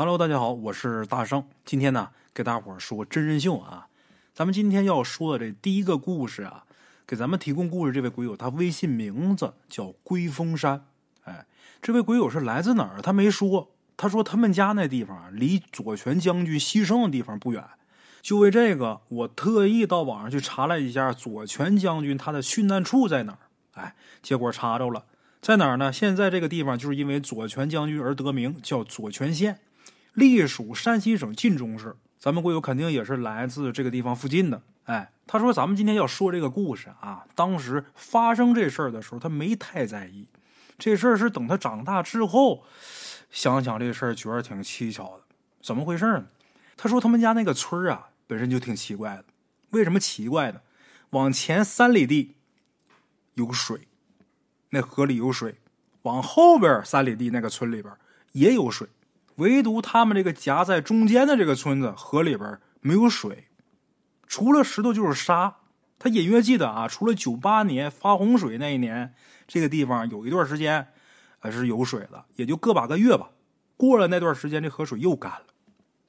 Hello，大家好，我是大圣。今天呢，给大伙儿说真人秀啊。咱们今天要说的这第一个故事啊，给咱们提供故事这位鬼友，他微信名字叫龟峰山。哎，这位鬼友是来自哪儿？他没说。他说他们家那地方，离左权将军牺牲的地方不远。就为这个，我特意到网上去查了一下左权将军他的殉难处在哪儿。哎，结果查着了，在哪儿呢？现在这个地方就是因为左权将军而得名，叫左权县。隶属山西省晋中市，咱们贵友肯定也是来自这个地方附近的。哎，他说咱们今天要说这个故事啊，当时发生这事儿的时候，他没太在意。这事儿是等他长大之后想想这事儿，觉得挺蹊跷的。怎么回事呢？他说他们家那个村啊，本身就挺奇怪的。为什么奇怪呢？往前三里地有水，那河里有水；往后边三里地那个村里边也有水。唯独他们这个夹在中间的这个村子，河里边没有水，除了石头就是沙。他隐约记得啊，除了九八年发洪水那一年，这个地方有一段时间还是有水的，也就个把个月吧。过了那段时间，这河水又干了。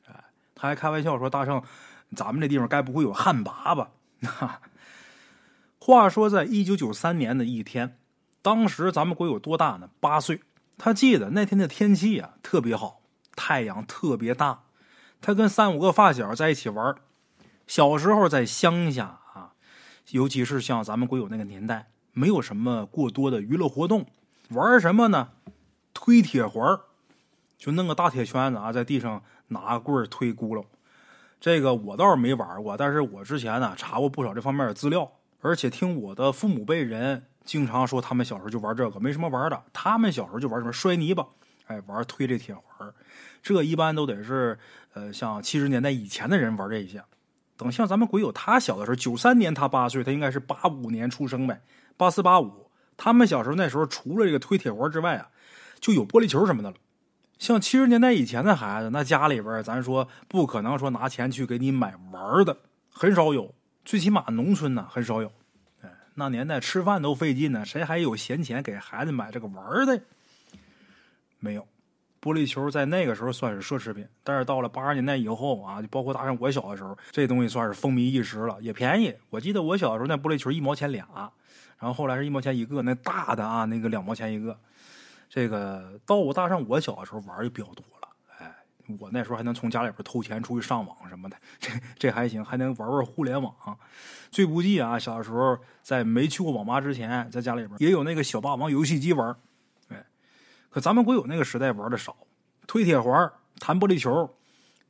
哎，他还开玩笑说：“大圣，咱们这地方该不会有旱魃吧？”哈 话说，在一九九三年的一天，当时咱们国有多大呢？八岁。他记得那天的天气啊，特别好。太阳特别大，他跟三五个发小在一起玩。小时候在乡下啊，尤其是像咱们国有那个年代，没有什么过多的娱乐活动，玩什么呢？推铁环就弄个大铁圈子啊，在地上拿棍推轱辘。这个我倒是没玩过，但是我之前呢查过不少这方面的资料，而且听我的父母辈人经常说，他们小时候就玩这个，没什么玩的，他们小时候就玩什么摔泥巴。哎，玩推这铁环这一般都得是呃，像七十年代以前的人玩这一些。等像咱们鬼友他小的时候，九三年他八岁，他应该是八五年出生呗，八四八五。他们小时候那时候，除了这个推铁环之外啊，就有玻璃球什么的了。像七十年代以前的孩子，那家里边咱说不可能说拿钱去给你买玩的，很少有。最起码农村呢很少有。哎，那年代吃饭都费劲呢，谁还有闲钱给孩子买这个玩的？没有，玻璃球在那个时候算是奢侈品，但是到了八十年代以后啊，就包括大上我小的时候，这东西算是风靡一时了，也便宜。我记得我小的时候那玻璃球一毛钱俩，然后后来是一毛钱一个，那大的啊，那个两毛钱一个。这个到我大上我小的时候玩就比较多了，哎，我那时候还能从家里边偷钱出去上网什么的，这这还行，还能玩玩互联网。最不济啊，小的时候在没去过网吧之前，在家里边也有那个小霸王游戏机玩。可咱们国有那个时代玩的少，推铁环、弹玻璃球，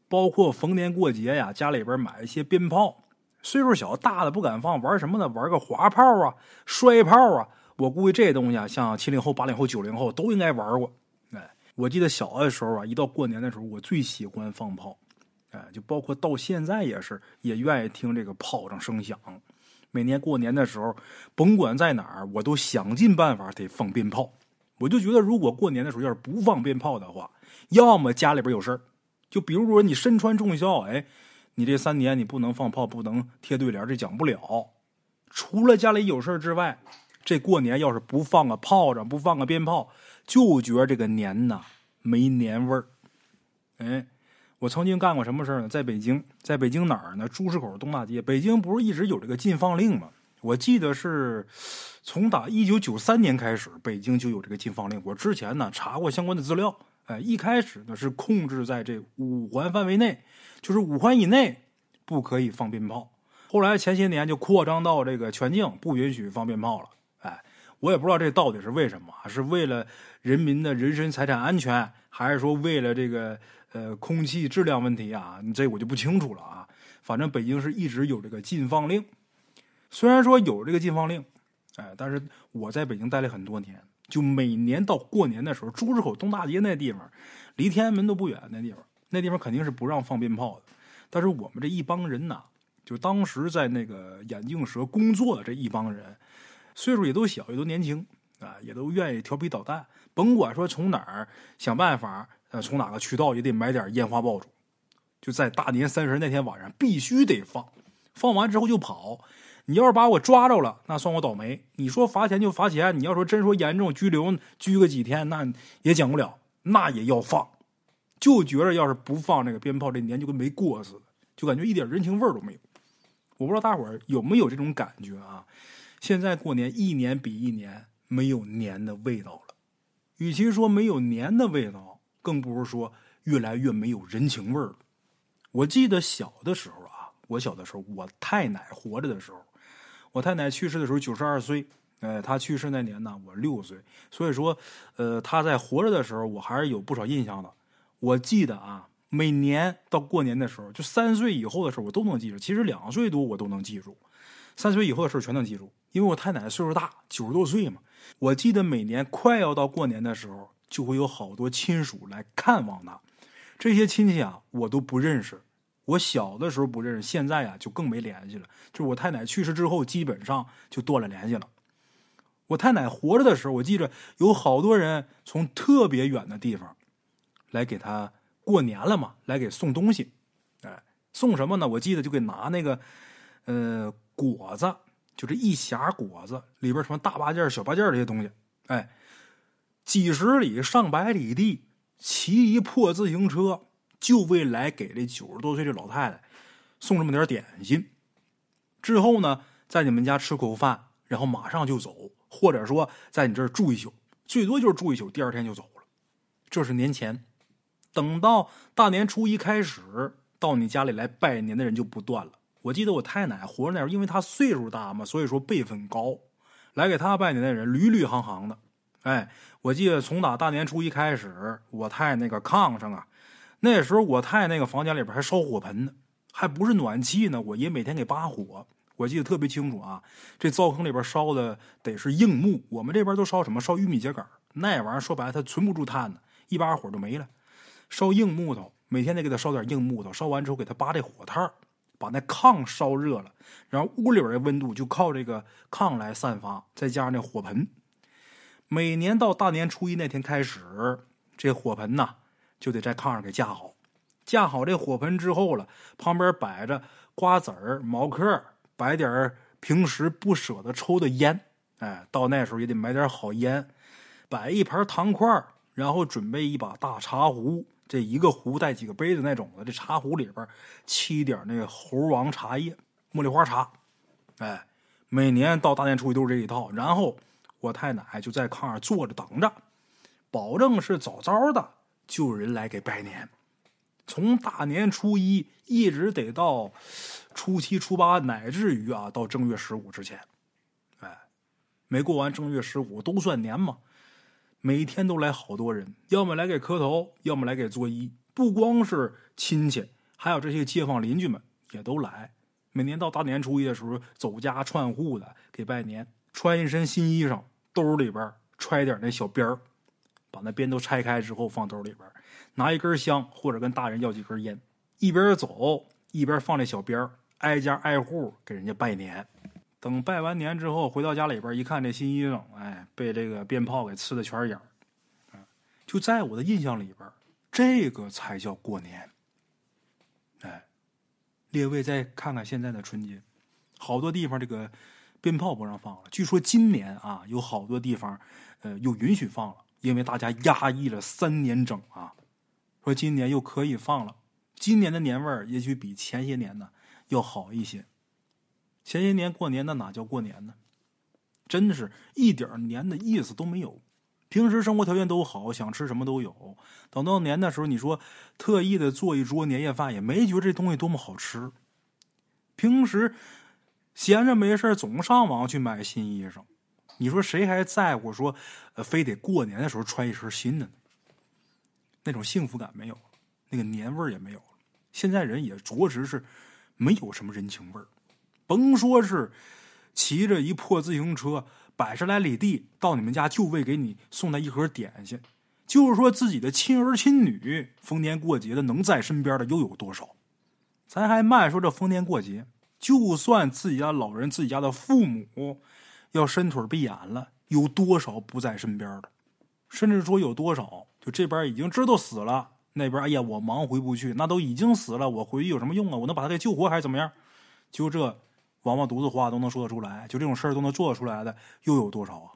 包括逢年过节呀，家里边买一些鞭炮。岁数小大的不敢放，玩什么呢？玩个滑炮啊、摔炮啊。我估计这东西啊，像七零后、八零后、九零后都应该玩过。哎，我记得小的时候啊，一到过年的时候，我最喜欢放炮。哎，就包括到现在也是，也愿意听这个炮仗声响。每年过年的时候，甭管在哪儿，我都想尽办法得放鞭炮。我就觉得，如果过年的时候要是不放鞭炮的话，要么家里边有事儿，就比如说你身穿重孝，哎，你这三年你不能放炮，不能贴对联，这讲不了。除了家里有事之外，这过年要是不放个炮仗，不放个鞭炮，就觉得这个年呐没年味儿。哎，我曾经干过什么事儿呢？在北京，在北京哪儿呢？朱市口东大街。北京不是一直有这个禁放令吗？我记得是。从打一九九三年开始，北京就有这个禁放令。我之前呢查过相关的资料，哎，一开始呢是控制在这五环范围内，就是五环以内不可以放鞭炮。后来前些年就扩张到这个全境，不允许放鞭炮了。哎，我也不知道这到底是为什么，是为了人民的人身财产安全，还是说为了这个呃空气质量问题啊？这我就不清楚了啊。反正北京是一直有这个禁放令，虽然说有这个禁放令。哎，但是我在北京待了很多年，就每年到过年的时候，朱市口东大街那地方，离天安门都不远，那地方，那地方肯定是不让放鞭炮的。但是我们这一帮人呐，就当时在那个眼镜蛇工作的这一帮人，岁数也都小，也都年轻啊，也都愿意调皮捣蛋，甭管说从哪儿想办法，呃，从哪个渠道也得买点烟花爆竹，就在大年三十那天晚上必须得放，放完之后就跑。你要是把我抓着了，那算我倒霉。你说罚钱就罚钱，你要说真说严重拘留拘个几天，那也讲不了，那也要放。就觉着要是不放这个鞭炮，这年就跟没过似的，就感觉一点人情味都没有。我不知道大伙儿有没有这种感觉啊？现在过年一年比一年没有年的味道了。与其说没有年的味道，更不如说越来越没有人情味儿了。我记得小的时候啊，我小的时候，我太奶活着的时候，我太奶去世的时候九十二岁。哎，她去世那年呢，我六岁。所以说，呃，她在活着的时候，我还是有不少印象的。我记得啊。每年到过年的时候，就三岁以后的事我都能记住。其实两岁多我都能记住，三岁以后的事全能记住。因为我太奶岁数大，九十多岁嘛。我记得每年快要到过年的时候，就会有好多亲属来看望她。这些亲戚啊，我都不认识。我小的时候不认识，现在啊就更没联系了。就是我太奶去世之后，基本上就断了联系了。我太奶活着的时候，我记着有好多人从特别远的地方来给他。过年了嘛，来给送东西，哎，送什么呢？我记得就给拿那个，呃，果子，就这一匣果子，里边什么大八件、小八件这些东西，哎，几十里、上百里地骑一破自行车，就为来给这九十多岁这老太太送这么点点心。之后呢，在你们家吃口饭，然后马上就走，或者说在你这儿住一宿，最多就是住一宿，第二天就走了。这是年前。等到大年初一开始，到你家里来拜年的人就不断了。我记得我太奶活着那时候，因为她岁数大嘛，所以说辈分高，来给她拜年的人屡屡行行的。哎，我记得从打大年初一开始，我太那个炕上啊，那时候我太那个房间里边还烧火盆呢，还不是暖气呢。我爷每天给扒火，我记得特别清楚啊。这灶坑里边烧的得是硬木，我们这边都烧什么？烧玉米秸秆那玩意儿说白了，它存不住炭呢，一把火就没了。烧硬木头，每天得给他烧点硬木头。烧完之后，给他扒这火炭把那炕烧热了，然后屋里边的温度就靠这个炕来散发。再加上那火盆，每年到大年初一那天开始，这火盆呐就得在炕上给架好。架好这火盆之后了，旁边摆着瓜子儿、毛嗑，摆点平时不舍得抽的烟。哎，到那时候也得买点好烟，摆一盘糖块儿，然后准备一把大茶壶。这一个壶带几个杯子那种的，这茶壶里边沏点那个猴王茶叶、茉莉花茶，哎，每年到大年初一都是这一套。然后我太奶就在炕上坐着等着，保证是早早的就有人来给拜年。从大年初一一直得到初七、初八，乃至于啊到正月十五之前，哎，没过完正月十五都算年嘛。每天都来好多人，要么来给磕头，要么来给作揖。不光是亲戚，还有这些街坊邻居们也都来。每年到大年初一的时候，走家串户的给拜年，穿一身新衣裳，兜里边揣点那小鞭儿，把那鞭都拆开之后放兜里边，拿一根香或者跟大人要几根烟，一边走一边放这小鞭，挨家挨户给人家拜年。等拜完年之后，回到家里边一看，这新衣裳，哎，被这个鞭炮给呲的全是眼。就在我的印象里边，这个才叫过年。哎，列位再看看现在的春节，好多地方这个鞭炮不让放了。据说今年啊，有好多地方，呃，又允许放了，因为大家压抑了三年整啊，说今年又可以放了。今年的年味儿也许比前些年呢要好一些。前些年过年那哪叫过年呢？真的是一点年的意思都没有。平时生活条件都好，想吃什么都有。等到年的时候，你说特意的做一桌年夜饭，也没觉得这东西多么好吃。平时闲着没事总上网去买新衣裳。你说谁还在乎说，呃，非得过年的时候穿一身新的？那种幸福感没有，那个年味儿也没有。现在人也着实是没有什么人情味儿。甭说是骑着一破自行车百十来里地到你们家，就为给你送那一盒点心，就是说自己的亲儿亲女，逢年过节的能在身边的又有多少？咱还慢说这逢年过节，就算自己家老人、自己家的父母要伸腿闭眼了，有多少不在身边的？甚至说有多少，就这边已经知道死了，那边哎呀我忙回不去，那都已经死了，我回去有什么用啊？我能把他给救活还是怎么样？就这。王八犊子话都能说得出来，就这种事儿都能做得出来的，又有多少啊？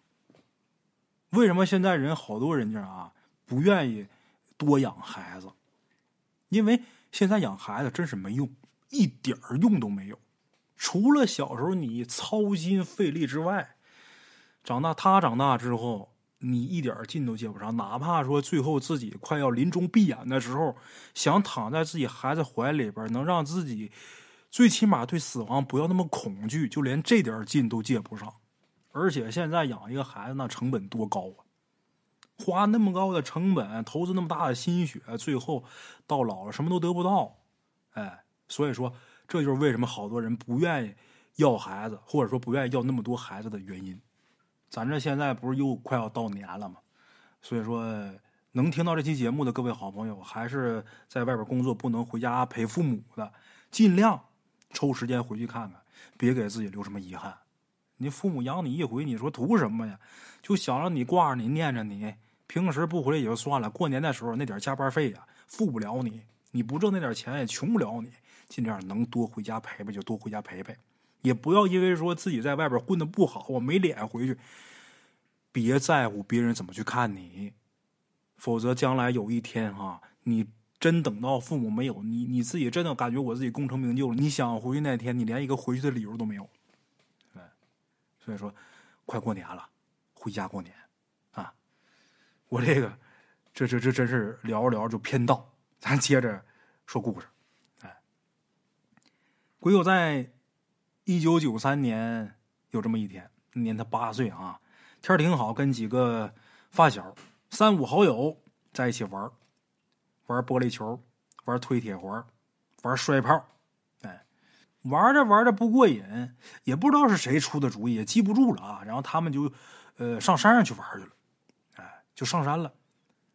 为什么现在人好多人家啊不愿意多养孩子？因为现在养孩子真是没用，一点儿用都没有。除了小时候你操心费力之外，长大他长大之后，你一点劲都接不上。哪怕说最后自己快要临终闭眼的时候，想躺在自己孩子怀里边，能让自己最起码对死亡不要那么恐惧，就连这点劲都接不上。而且现在养一个孩子，那成本多高啊！花那么高的成本，投资那么大的心血，最后到老了什么都得不到，哎，所以说这就是为什么好多人不愿意要孩子，或者说不愿意要那么多孩子的原因。咱这现在不是又快要到年了吗？所以说，能听到这期节目的各位好朋友，还是在外边工作不能回家陪父母的，尽量抽时间回去看看，别给自己留什么遗憾。你父母养你一回，你说图什么呀？就想让你挂着你，念着你。平时不回来也就算了，过年的时候那点加班费呀，付不了你，你不挣那点钱也穷不了你。尽量能多回家陪陪就多回家陪陪，也不要因为说自己在外边混的不好，我没脸回去。别在乎别人怎么去看你，否则将来有一天哈，你真等到父母没有你，你自己真的感觉我自己功成名就了，你想回去那天，你连一个回去的理由都没有。对，所以说，快过年了，回家过年啊。我这个，这这这真是聊着聊着就偏道，咱接着说故事。鬼友在一九九三年有这么一天，那年他八岁啊，天挺好，跟几个发小三五好友在一起玩玩玻璃球，玩推铁环，玩摔炮。哎，玩着玩着不过瘾，也不知道是谁出的主意，也记不住了啊。然后他们就呃上山上去玩去了。哎就上山了，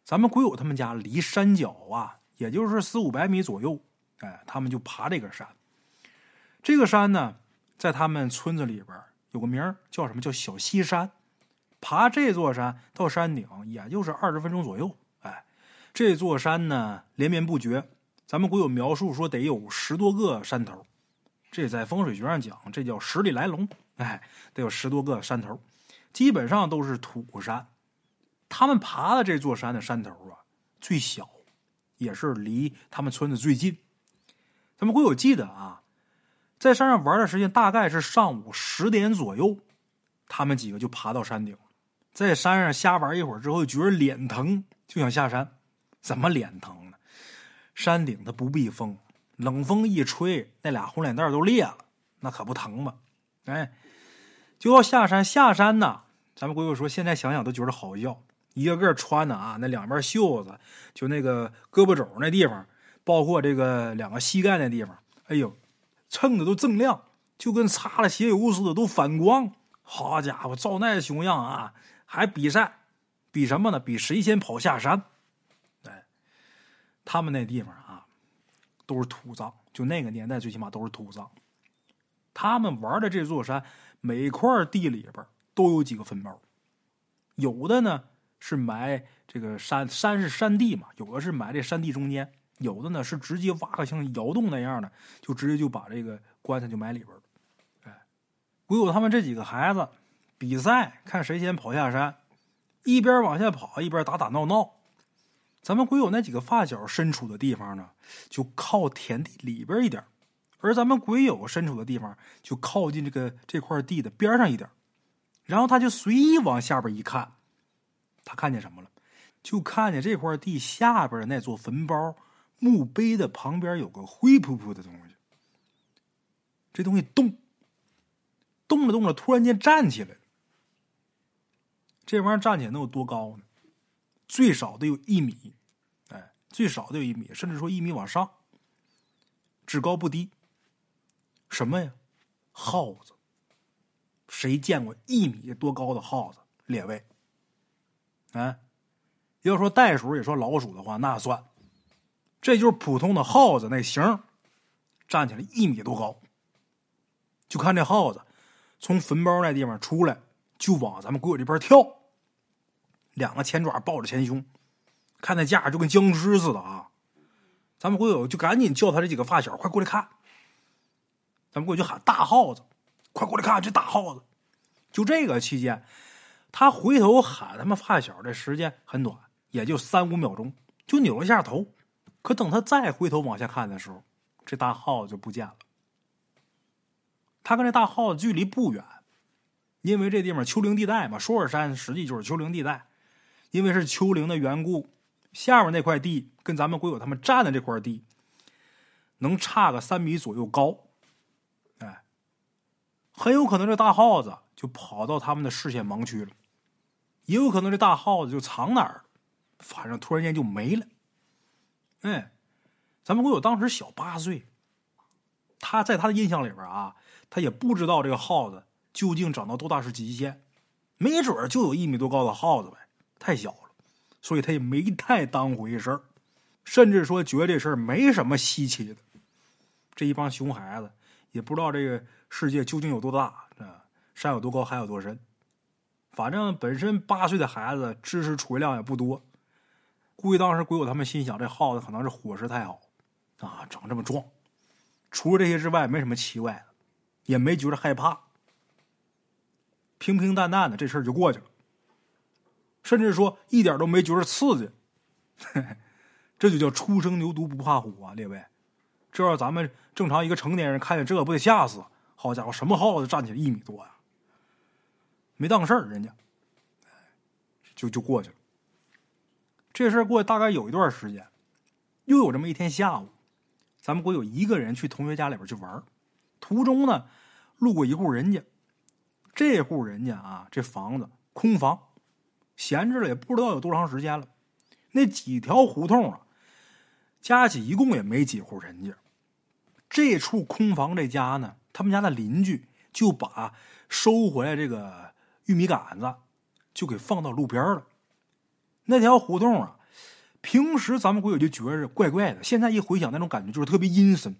咱们鬼友他们家离山脚啊，也就是四五百米左右。哎，他们就爬这个山。这个山呢，在他们村子里边有个名叫什么？叫小西山。爬这座山到山顶，也就是二十分钟左右。哎，这座山呢连绵不绝。咱们古有描述说得有十多个山头。这在风水学上讲，这叫十里来龙。哎，得有十多个山头，基本上都是土山。他们爬的这座山的山头啊，最小，也是离他们村子最近。咱们古有记得啊，在山上玩的时间大概是上午十点左右，他们几个就爬到山顶，在山上瞎玩一会儿之后，觉得脸疼，就想下山。怎么脸疼呢？山顶它不避风，冷风一吹，那俩红脸蛋都裂了，那可不疼吗？哎，就要下山。下山呢，咱们鬼友说，现在想想都觉得好笑。一个个穿的啊，那两边袖子，就那个胳膊肘那地方，包括这个两个膝盖那地方，哎呦，蹭的都锃亮，就跟擦了鞋油似的，都反光。好家伙，照那熊样啊，还比赛，比什么呢？比谁先跑下山。哎，他们那地方啊，都是土葬，就那个年代，最起码都是土葬。他们玩的这座山，每块地里边都有几个坟包，有的呢。是埋这个山山是山地嘛？有的是埋这山地中间，有的呢是直接挖个像窑洞那样的，就直接就把这个棺材就埋里边了。哎，鬼友他们这几个孩子比赛，看谁先跑下山，一边往下跑一边打打闹闹。咱们鬼友那几个发小身处的地方呢，就靠田地里边一点，而咱们鬼友身处的地方就靠近这个这块地的边上一点。然后他就随意往下边一看。他看见什么了？就看见这块地下边的那座坟包墓碑的旁边有个灰扑扑的东西。这东西动，动着动着，突然间站起来。这玩意儿站起来能有多高呢？最少得有一米，哎，最少得有一米，甚至说一米往上，只高不低。什么呀？耗子。谁见过一米多高的耗子？列位。啊，要说袋鼠也说老鼠的话，那算，这就是普通的耗子那形，站起来一米多高。就看这耗子从坟包那地方出来，就往咱们鬼友这边跳，两个前爪抱着前胸，看那架就跟僵尸似的啊！咱们鬼友就赶紧叫他这几个发小快过来看，咱们过去就喊大耗子，快过来看这大耗子！就这个期间。他回头喊他们发小的时间很短，也就三五秒钟，就扭了一下头，可等他再回头往下看的时候，这大耗子就不见了。他跟这大耗子距离不远，因为这地方丘陵地带嘛，双尔山实际就是丘陵地带。因为是丘陵的缘故，下面那块地跟咱们鬼友他们站的这块地，能差个三米左右高。哎，很有可能这大耗子就跑到他们的视线盲区了，也有可能这大耗子就藏哪儿，反正突然间就没了。哎，咱们鬼友当时小八岁，他在他的印象里边啊。他也不知道这个耗子究竟长到多大是极限，没准就有一米多高的耗子呗，太小了，所以他也没太当回事儿，甚至说觉得这事儿没什么稀奇的。这一帮熊孩子也不知道这个世界究竟有多大，啊，山有多高，海有多深。反正本身八岁的孩子知识储备量也不多，估计当时鬼友他们心想，这耗子可能是伙食太好，啊，长这么壮。除了这些之外，没什么奇怪的。也没觉得害怕，平平淡淡的这事儿就过去了，甚至说一点都没觉得刺激，这就叫初生牛犊不怕虎啊！列位，这要咱们正常一个成年人看见这不得吓死？好家伙，什么耗子站起来一米多呀？没当事儿，人家就就过去了。这事儿过去大概有一段时间，又有这么一天下午，咱们国有一个人去同学家里边去玩途中呢，路过一户人家，这户人家啊，这房子空房，闲置了也不知道有多长时间了。那几条胡同啊，加起一共也没几户人家。这处空房这家呢，他们家的邻居就把收回来这个玉米杆子，就给放到路边了。那条胡同啊，平时咱们鬼友就觉着怪怪的，现在一回想，那种感觉就是特别阴森。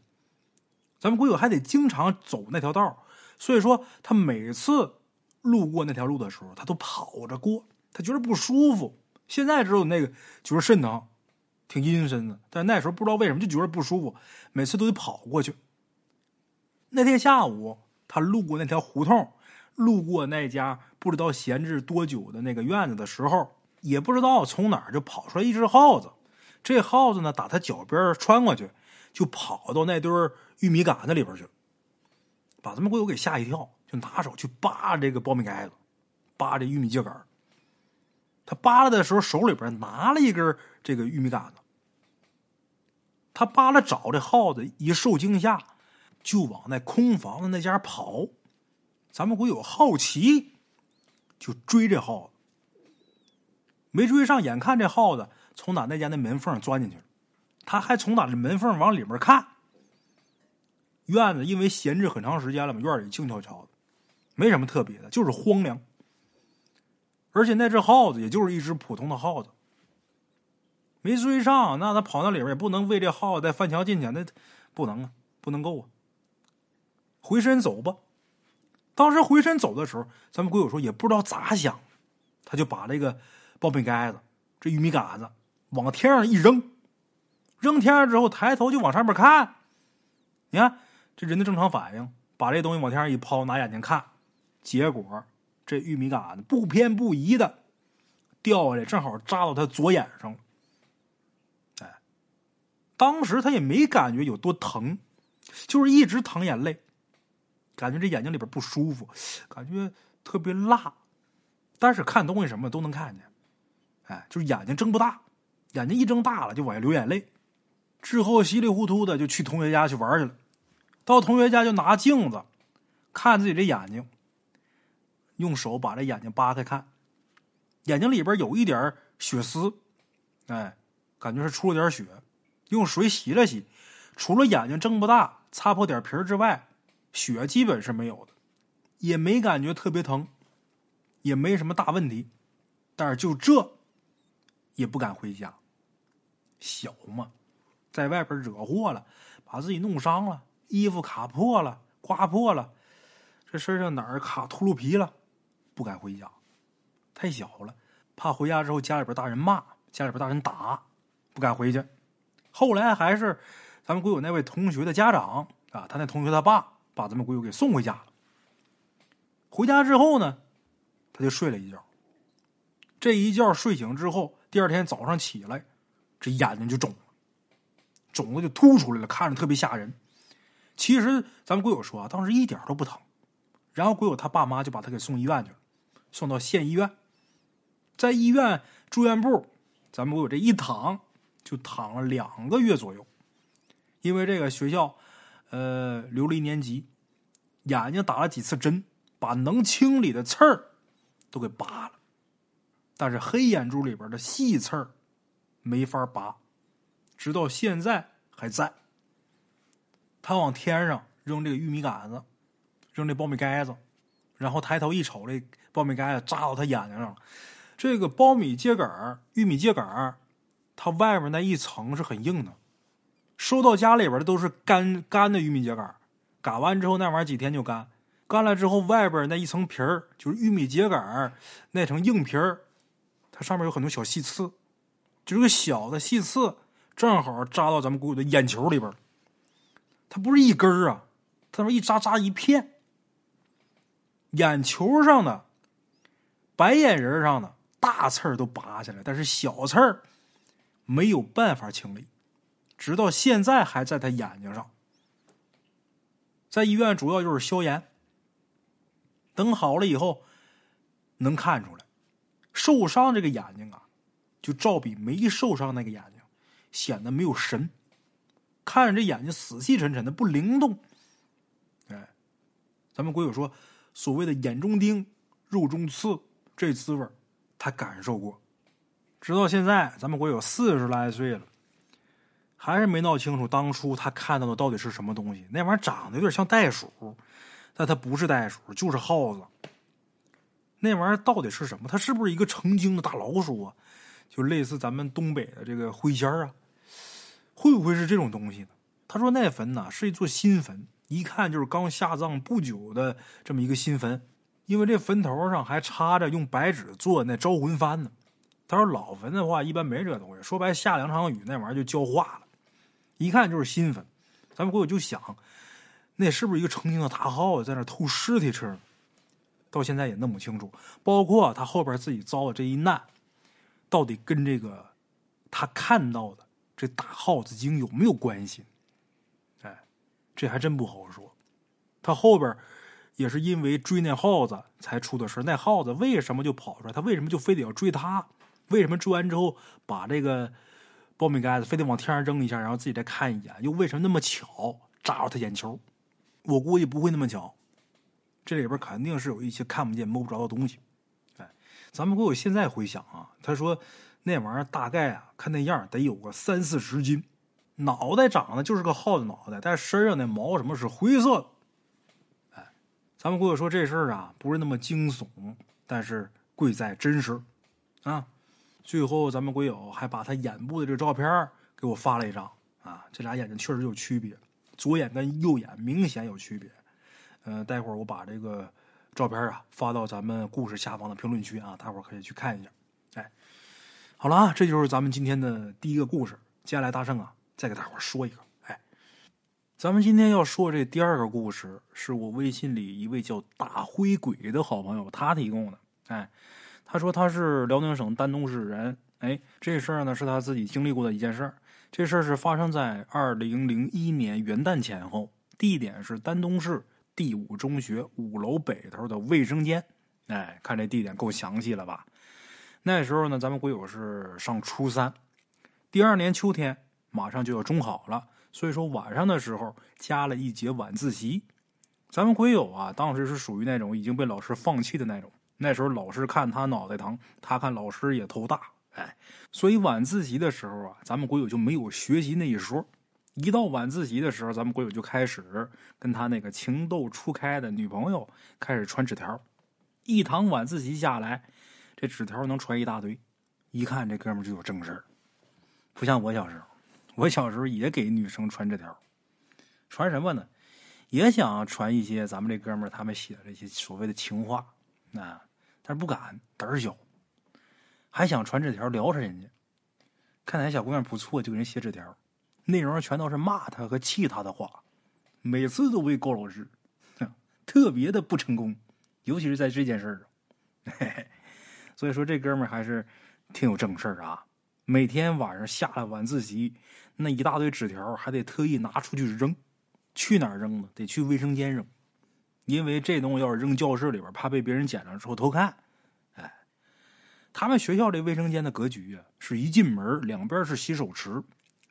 咱们鬼友还得经常走那条道所以说他每次路过那条路的时候，他都跑着过，他觉得不舒服。现在知道那个觉得肾疼，挺阴森的，但那时候不知道为什么就觉得不舒服，每次都得跑过去。那天下午，他路过那条胡同，路过那家不知道闲置多久的那个院子的时候，也不知道从哪儿就跑出来一只耗子。这耗子呢，打他脚边穿过去。就跑到那堆玉米杆子里边去了，把咱们鬼友给吓一跳，就拿手去扒这个苞米杆子，扒这玉米秸秆他扒拉的时候，手里边拿了一根这个玉米杆子。他扒拉找这耗子，一受惊吓，就往那空房子那家跑。咱们鬼友好奇，就追这耗子，没追上，眼看这耗子从哪那家那门缝钻进去了。他还从哪这门缝往里面看，院子因为闲置很长时间了嘛，院里静悄悄的，没什么特别的，就是荒凉。而且那只耗子也就是一只普通的耗子，没追上，那他跑那里边也不能为这耗子再翻墙进去，那不能啊，不能够啊。回身走吧。当时回身走的时候，咱们鬼友说也不知道咋想，他就把这个苞米杆子、这玉米杆子往天上一扔。扔天上之后，抬头就往上面看。你看这人的正常反应，把这东西往天上一抛，拿眼睛看，结果这玉米杆子不偏不倚的掉下来，正好扎到他左眼上了。哎，当时他也没感觉有多疼，就是一直淌眼泪，感觉这眼睛里边不舒服，感觉特别辣。但是看东西什么都能看见，哎，就是眼睛睁不大，眼睛一睁大了就往下流眼泪。之后稀里糊涂的就去同学家去玩去了，到同学家就拿镜子看自己这眼睛，用手把这眼睛扒开看，眼睛里边有一点血丝，哎，感觉是出了点血，用水洗了洗，除了眼睛睁不大、擦破点皮之外，血基本是没有的，也没感觉特别疼，也没什么大问题，但是就这也不敢回家，小嘛。在外边惹祸了，把自己弄伤了，衣服卡破了，刮破了，这身上哪儿卡秃噜皮了，不敢回家，太小了，怕回家之后家里边大人骂，家里边大人打，不敢回去。后来还是咱们鬼友那位同学的家长啊，他那同学他爸把咱们鬼友给送回家了。回家之后呢，他就睡了一觉。这一觉睡醒之后，第二天早上起来，这眼睛就肿了。肿子就凸出来了，看着特别吓人。其实咱们鬼友说啊，当时一点都不疼。然后鬼友他爸妈就把他给送医院去了，送到县医院，在医院住院部，咱们鬼友这一躺就躺了两个月左右，因为这个学校，呃，留了一年级，眼睛打了几次针，把能清理的刺儿都给拔了，但是黑眼珠里边的细刺儿没法拔，直到现在还在。他往天上扔这个玉米杆子。扔这苞米盖子，然后抬头一瞅，这苞米盖子扎到他眼睛上了。这个苞米秸秆玉米秸秆它外面那一层是很硬的，收到家里边的都是干干的玉米秸秆擀完之后那玩意儿几天就干，干了之后外边那一层皮儿就是玉米秸秆那层硬皮儿，它上面有很多小细刺，就是个小的细刺，正好扎到咱们姑姑的眼球里边它不是一根儿啊，它说一扎扎一片。眼球上的、白眼仁上的大刺儿都拔下来，但是小刺儿没有办法清理，直到现在还在他眼睛上。在医院主要就是消炎，等好了以后能看出来，受伤这个眼睛啊，就照比没受伤那个眼睛显得没有神，看着这眼睛死气沉沉的不灵动。哎，咱们鬼友说。所谓的眼中钉、肉中刺，这滋味他感受过。直到现在，咱们国有四十来岁了，还是没闹清楚当初他看到的到底是什么东西。那玩意儿长得有点像袋鼠，但它不是袋鼠，就是耗子。那玩意儿到底是什么？它是不是一个成精的大老鼠啊？就类似咱们东北的这个灰仙儿啊？会不会是这种东西呢？他说那坟呢是一座新坟。一看就是刚下葬不久的这么一个新坟，因为这坟头上还插着用白纸做那招魂幡呢。他说老坟的话一般没这东西，说白下两场雨那玩意儿就焦化了。一看就是新坟，咱们回头就想，那是不是一个成精的大耗子在那偷尸体吃？到现在也弄不清楚。包括他后边自己遭的这一难，到底跟这个他看到的这大耗子精有没有关系？哎这还真不好说，他后边也是因为追那耗子才出的事那耗子为什么就跑出来？他为什么就非得要追他？为什么追完之后把这个苞米盖子非得往天上扔一下，然后自己再看一眼？又为什么那么巧扎着他眼球？我估计不会那么巧，这里边肯定是有一些看不见摸不着的东西。哎，咱们给我现在回想啊，他说那玩意儿大概啊，看那样得有个三四十斤。脑袋长得就是个耗子脑袋，但身上的毛什么是灰色的。哎，咱们鬼友说这事儿啊，不是那么惊悚，但是贵在真实啊。最后，咱们鬼友还把他眼部的这个照片给我发了一张啊，这俩眼睛确实有区别，左眼跟右眼明显有区别。嗯，待会儿我把这个照片啊发到咱们故事下方的评论区啊，大伙儿可以去看一下。哎，好了啊，这就是咱们今天的第一个故事。接下来，大圣啊。再给大伙说一个，哎，咱们今天要说这第二个故事，是我微信里一位叫大灰鬼的好朋友他提供的。哎，他说他是辽宁省丹东市人，哎，这事儿呢是他自己经历过的一件事儿。这事儿是发生在二零零一年元旦前后，地点是丹东市第五中学五楼北头的卫生间。哎，看这地点够详细了吧？那时候呢，咱们鬼友是上初三，第二年秋天。马上就要中考了，所以说晚上的时候加了一节晚自习。咱们鬼友啊，当时是属于那种已经被老师放弃的那种。那时候老师看他脑袋疼，他看老师也头大，哎，所以晚自习的时候啊，咱们鬼友就没有学习那一说。一到晚自习的时候，咱们鬼友就开始跟他那个情窦初开的女朋友开始传纸条。一堂晚自习下来，这纸条能传一大堆，一看这哥们就有正事儿，不像我小时候。我小时候也给女生传纸条，传什么呢？也想传一些咱们这哥们儿他们写的这些所谓的情话，啊，但是不敢，胆儿小，还想传纸条撩着人家。看哪小姑娘不错，就给人写纸条，内容全都是骂他和气他的话，每次都被高老师，特别的不成功，尤其是在这件事上。所以说这哥们儿还是挺有正事儿啊。每天晚上下了晚自习，那一大堆纸条还得特意拿出去扔。去哪儿扔呢？得去卫生间扔，因为这东西要是扔教室里边，怕被别人捡了之后偷看。哎，他们学校这卫生间的格局啊，是一进门两边是洗手池，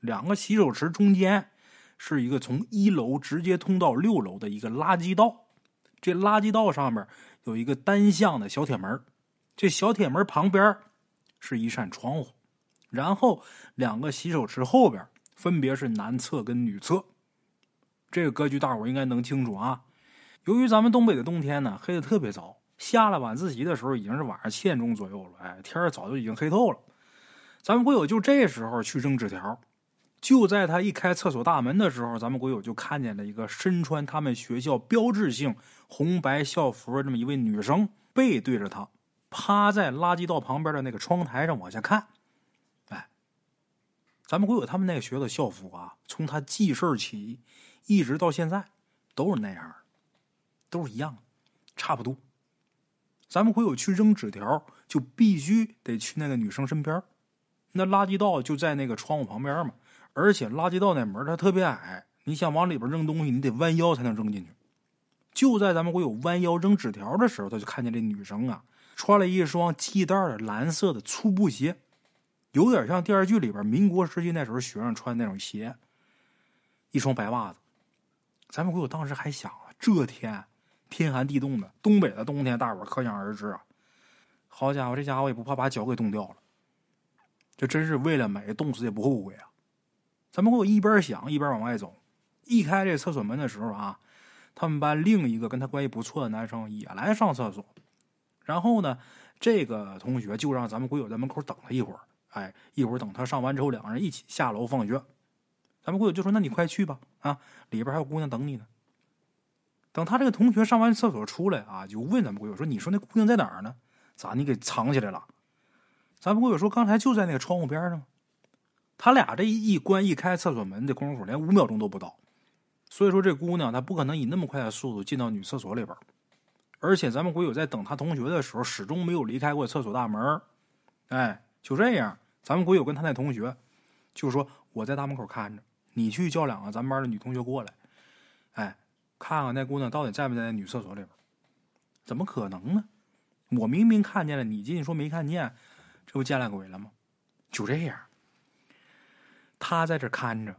两个洗手池中间是一个从一楼直接通到六楼的一个垃圾道。这垃圾道上面有一个单向的小铁门，这小铁门旁边是一扇窗户。然后两个洗手池后边分别是男厕跟女厕，这个格局大伙应该能清楚啊。由于咱们东北的冬天呢，黑的特别早，下了晚自习的时候已经是晚上七点钟左右了，哎，天早就已经黑透了。咱们会有就这时候去扔纸条，就在他一开厕所大门的时候，咱们国友就看见了一个身穿他们学校标志性红白校服的这么一位女生，背对着他，趴在垃圾道旁边的那个窗台上往下看。哎咱们国有他们那个学校的校服啊，从他记事起，一直到现在都是那样，都是一样，差不多。咱们国有去扔纸条，就必须得去那个女生身边，那垃圾道就在那个窗户旁边嘛。而且垃圾道那门它特别矮，你想往里边扔东西，你得弯腰才能扔进去。就在咱们国有弯腰扔纸条的时候，他就看见这女生啊，穿了一双系带的蓝色的粗布鞋。有点像电视剧里边民国时期那时候学生穿的那种鞋，一双白袜子。咱们鬼友当时还想啊，这天天寒地冻的，东北的冬天，大伙可想而知啊。好家伙，这家伙也不怕把脚给冻掉了，这真是为了美，冻死也不后悔啊。咱们鬼友一边想一边往外走，一开这厕所门的时候啊，他们班另一个跟他关系不错的男生也来上厕所，然后呢，这个同学就让咱们鬼友在门口等他一会儿。哎，一会儿等他上完之后，两个人一起下楼放学。咱们鬼友就说：“那你快去吧，啊，里边还有姑娘等你呢。”等他这个同学上完厕所出来啊，就问咱们鬼友说：“你说那姑娘在哪儿呢？咋你给藏起来了？”咱们鬼友说：“刚才就在那个窗户边上。”他俩这一关一开厕所门的功夫，连五秒钟都不到。所以说，这姑娘她不可能以那么快的速度进到女厕所里边。而且，咱们国友在等他同学的时候，始终没有离开过厕所大门。哎。就这样，咱们国友跟他那同学就说：“我在大门口看着，你去叫两个咱们班的女同学过来，哎，看看那姑娘到底在不在那女厕所里边。怎么可能呢？我明明看见了，你进去说没看见，这不见了鬼了吗？就这样，他在这看着，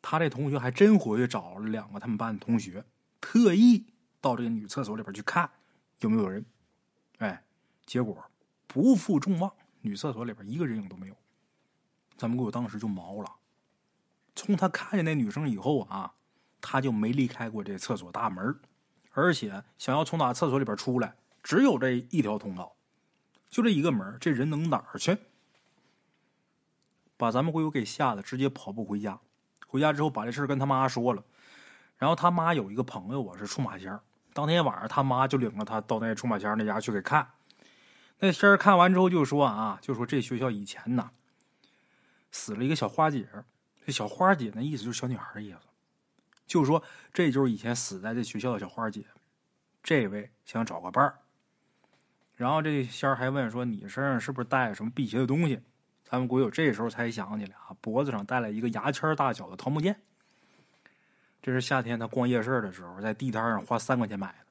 他这同学还真回去找了两个他们班的同学，特意到这个女厕所里边去看有没有人。哎，结果不负众望。”女厕所里边一个人影都没有，咱们给我当时就毛了。从他看见那女生以后啊，他就没离开过这厕所大门，而且想要从哪厕所里边出来，只有这一条通道，就这一个门，这人能哪儿去？把咱们鬼友给吓得直接跑步回家。回家之后把这事跟他妈说了，然后他妈有一个朋友啊是出马仙当天晚上他妈就领着他到那出马仙那家去给看。那仙看完之后就说啊，就说这学校以前呐死了一个小花姐，这小花姐那意思就是小女孩的意思，就说这就是以前死在这学校的小花姐，这位想找个伴儿。然后这仙儿还问说你身上是不是带什么辟邪的东西？咱们国友这时候才想起来啊，脖子上戴了一个牙签大小的桃木剑，这是夏天他逛夜市的时候在地摊上花三块钱买的。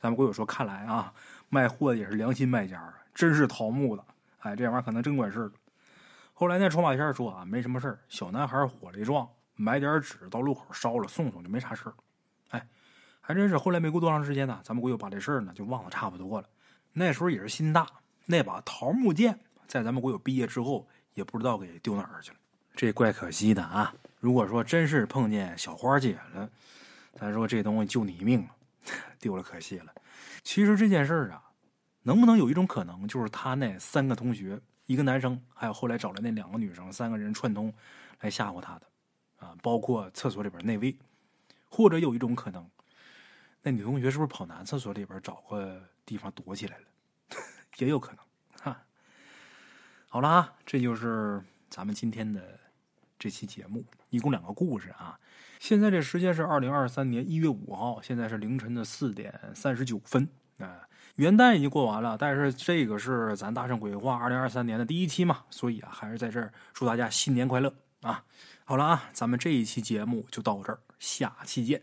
咱们国友说看来啊。卖货的也是良心卖家啊，真是桃木的，哎，这玩意儿可能真管事儿。后来那出马仙说啊，没什么事儿，小男孩火了一撞，买点纸到路口烧了送送就没啥事儿。哎，还真是。后来没过多长时间呢，咱们国友把这事儿呢就忘得差不多了。那时候也是心大，那把桃木剑在咱们国有毕业之后也不知道给丢哪儿去了，这怪可惜的啊。如果说真是碰见小花姐了，咱说这东西救你一命，丢了可惜了。其实这件事儿啊，能不能有一种可能，就是他那三个同学，一个男生，还有后来找来那两个女生，三个人串通来吓唬他的，啊，包括厕所里边那位，或者有一种可能，那女同学是不是跑男厕所里边找个地方躲起来了？也有可能。好了啊，这就是咱们今天的这期节目，一共两个故事啊。现在这时间是二零二三年一月五号，现在是凌晨的四点三十九分啊。元旦已经过完了，但是这个是咱大圣鬼话二零二三年的第一期嘛，所以啊，还是在这儿祝大家新年快乐啊！好了啊，咱们这一期节目就到这儿，下期见。